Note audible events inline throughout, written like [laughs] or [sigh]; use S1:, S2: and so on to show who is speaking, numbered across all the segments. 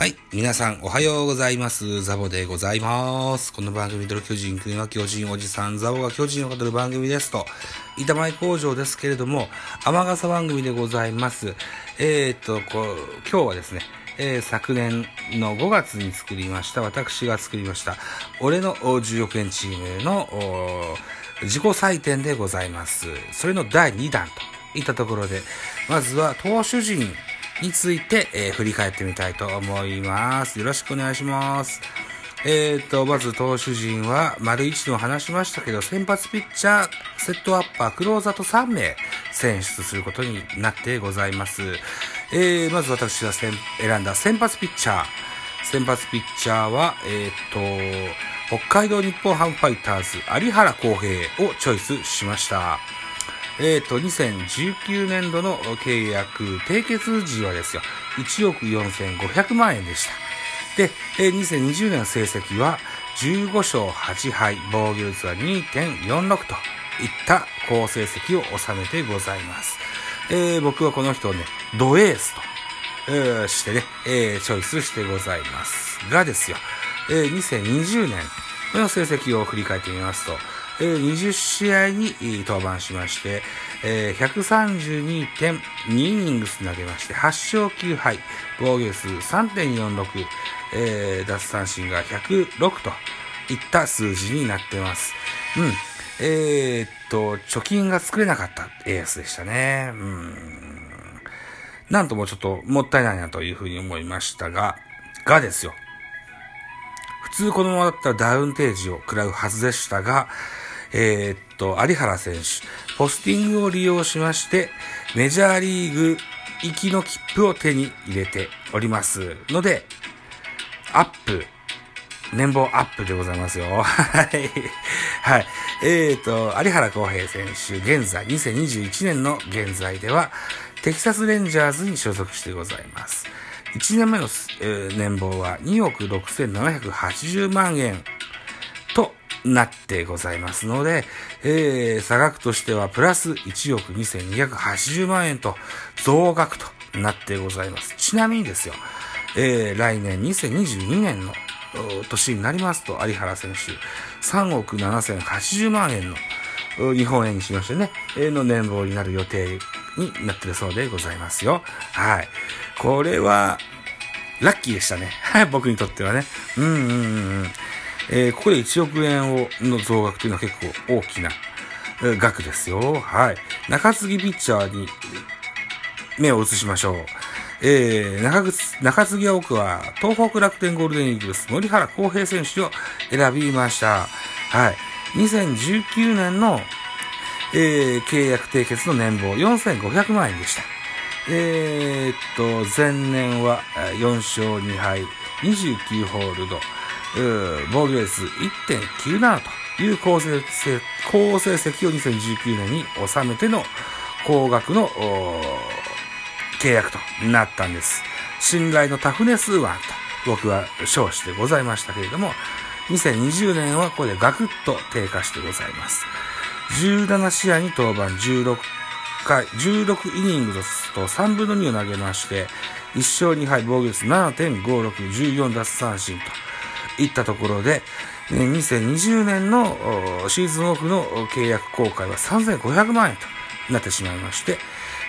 S1: はい。皆さん、おはようございます。ザボでございます。この番組、ドル巨人、国は巨人おじさん、ザボが巨人を語る番組ですと、板前工場ですけれども、雨傘番組でございます。えー、っと、こう、今日はですね、えー昨年の5月に作りました、私が作りました、俺の10億円チームの自己採点でございます。それの第2弾といったところで、まずは投手陣について、えー振り返ってみたいと思います。よろしくお願いします。えーと、まず投手陣は、丸一でも話しましたけど、先発ピッチャー、セットアッパー、クローザーと3名選出することになってございます。えー、まず私が選んだ先発ピッチャー。先発ピッチャーは、えーと、北海道日本ハムファイターズ、有原康平をチョイスしました。えっ、と、2019年度の契約締結時はですよ、1億4500万円でした。で、えー2020年の成績は15勝8敗、防御率は2.46といった好成績を収めてございます。えー僕はこの人をね、ドエースと、えーしてね、えーチョイスしてございます。がですよ、えー2020年の成績を振り返ってみますと、え20試合に登板しまして、え132.2イニングス投げまして、8勝9敗、防御数3.46、えー奪三振が106といった数字になってます。うん。えーっと、貯金が作れなかったエースでしたね。うん。なんともちょっともったいないなというふうに思いましたが、がですよ。普通このままだったらダウンテージを食らうはずでしたが、えーっと、有原選手、ポスティングを利用しまして、メジャーリーグ行きの切符を手に入れておりますので、アップ、年俸アップでございますよ。[laughs] はい。はい。えーと、有原康平選手、現在、2021年の現在では、テキサスレンジャーズに所属してございます。1年目の、えー年俸は2億6780万円なってございますので、えー差額としてはプラス1億2280万円と増額となってございます。ちなみにですよ、えー来年2022年の年になりますと、有原選手、3億7080万円の日本円にしましてね、の年俸になる予定になってるそうでございますよ。はい。これは、ラッキーでしたね。[laughs] 僕にとってはね。うんうんうん。えーここで1億円をの増額というのは結構大きな額ですよ。はい。中継ぎピッチャーに目を移しましょう。えー、中継中継ぎは僕は東北楽天ゴールデンイーグルス森原康平選手を選びました。はい。2019年の、えー契約締結の年俸4500万円でした。えーっと、前年は4勝2敗、29ホールド、防御率1.97という好成績好成績を2019年に収めての高額の契約となったんです。信頼のタフネスワンと僕は称してございましたけれども、2020年はこれでガクッと低下してございます。17試合に登板16回、16イニングと3分の2を投げまして、1勝2敗防御率7.56、14奪三振といったところで、2020年のシーズンオフの契約公開は3500万円となってしまいまして、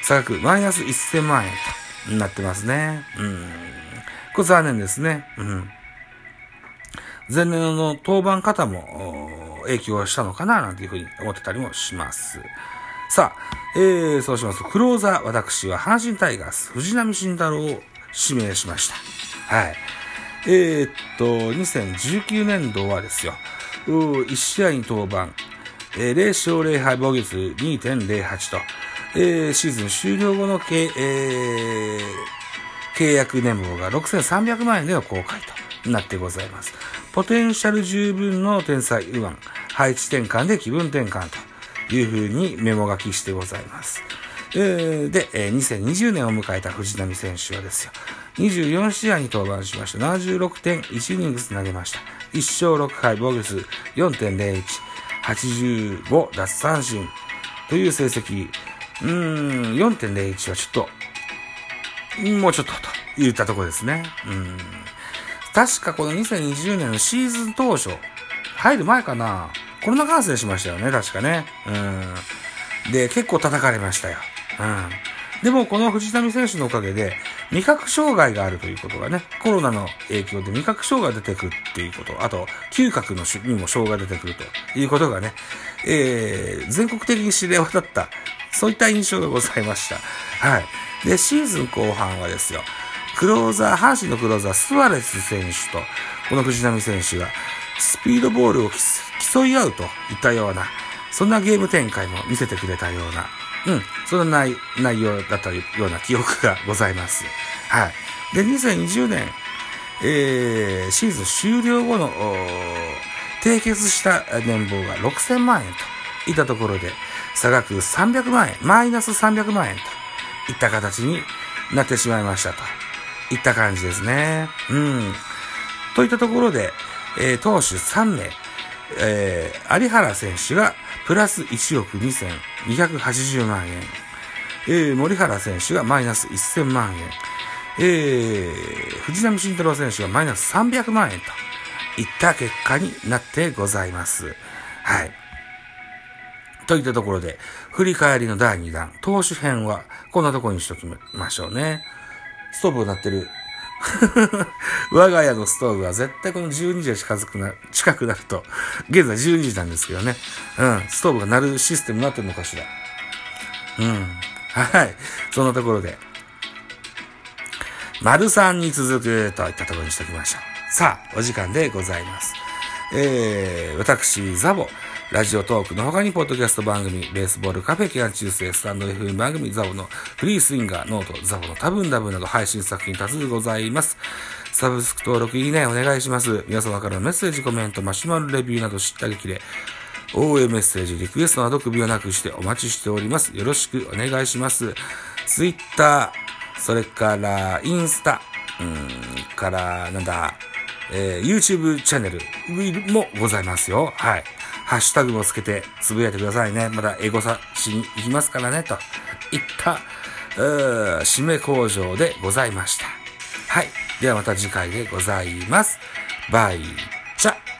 S1: 差額マイナス1000万円となってますね。うん。これ残念ですね。うん。前年の登板方も影響したのかななんていうふうに思ってたりもします。さあ、えー、そうしますと、クローザー、私は阪神タイガース、藤浪晋太郎を指名しました。はい。えー、っと、2019年度はですよ、1試合に登板、えー0勝0敗防御率2.08と、えーシーズン終了後の、えー契約年俸が6300万円での公開となってございます。ポテンシャル十分の天才右腕、配置転換で気分転換と。いうふうにメモ書きしてございます。えーで、えー2020年を迎えた藤浪選手はですよ、24試合に登板しました。76.1イニングス投げました。1勝6敗、防御率4.01、85奪三振という成績。うーん、4.01はちょっと、もうちょっとと言ったとこですね。うん。確かこの2020年のシーズン当初、入る前かな、コロナ感染しましたよね、確かね。うん。で、結構叩かれましたよ。うん。でも、この藤波選手のおかげで、味覚障害があるということがね、コロナの影響で味覚障害が出てくるっていうこと、あと、嗅覚のにも障害が出てくるということがね、えー、全国的に知れ渡った、そういった印象がございました。はい。で、シーズン後半はですよ、クローザー、阪神のクローザー、スワレス選手と、この藤波選手が、スピードボールを競い合うといったような、そんなゲーム展開も見せてくれたような、うん、そんな内内容だったような記憶がございます。はい。で、2020年、えー、シーズン終了後の、締結した年俸が6000万円といったところで、差額300万円、マイナス300万円といった形になってしまいましたといった感じですね。うん。といったところで、えー、投手3名、えー、有原選手がプラス1億2280万円、えー、森原選手がマイナス1000万円、えー、藤波慎太郎選手がマイナス300万円といった結果になってございます。はい。といったところで、振り返りの第2弾、投手編はこんなところにしときましょうね。ストーブになってる [laughs] 我が家のストーブは絶対この12時が近づくな、近くなると、現在12時なんですけどね。うん、ストーブが鳴るシステムになってるのかしら。うん。はい。そんなところで、丸3に続くといったところにしておきましょう。さあ、お時間でございます。えー、私、ザボ、ラジオトークの他にポッドキャスト番組、ベースボールカフェ期間中世、スタンド FM 番組、ザボのフリースインガー、 note、ザボの多分ダブなど配信作品多数ございます。サブスク登録、いいね、お願いします。皆様からのメッセージ、コメント、マシュマロレビューなど叱咤激励、応援メッセージ、リクエストなど首をなくしてお待ちしております。よろしくお願いします。ツイッター、それから、インスタ、うん、から、なんだ、えー、YouTube チャンネル、ウィルもございますよ。はい。ハッシュタグもつけてつぶやいてくださいね。まだエゴサしに行きますからね、といった、う締め工場でございました。はい。ではまた次回でございます。バイチャ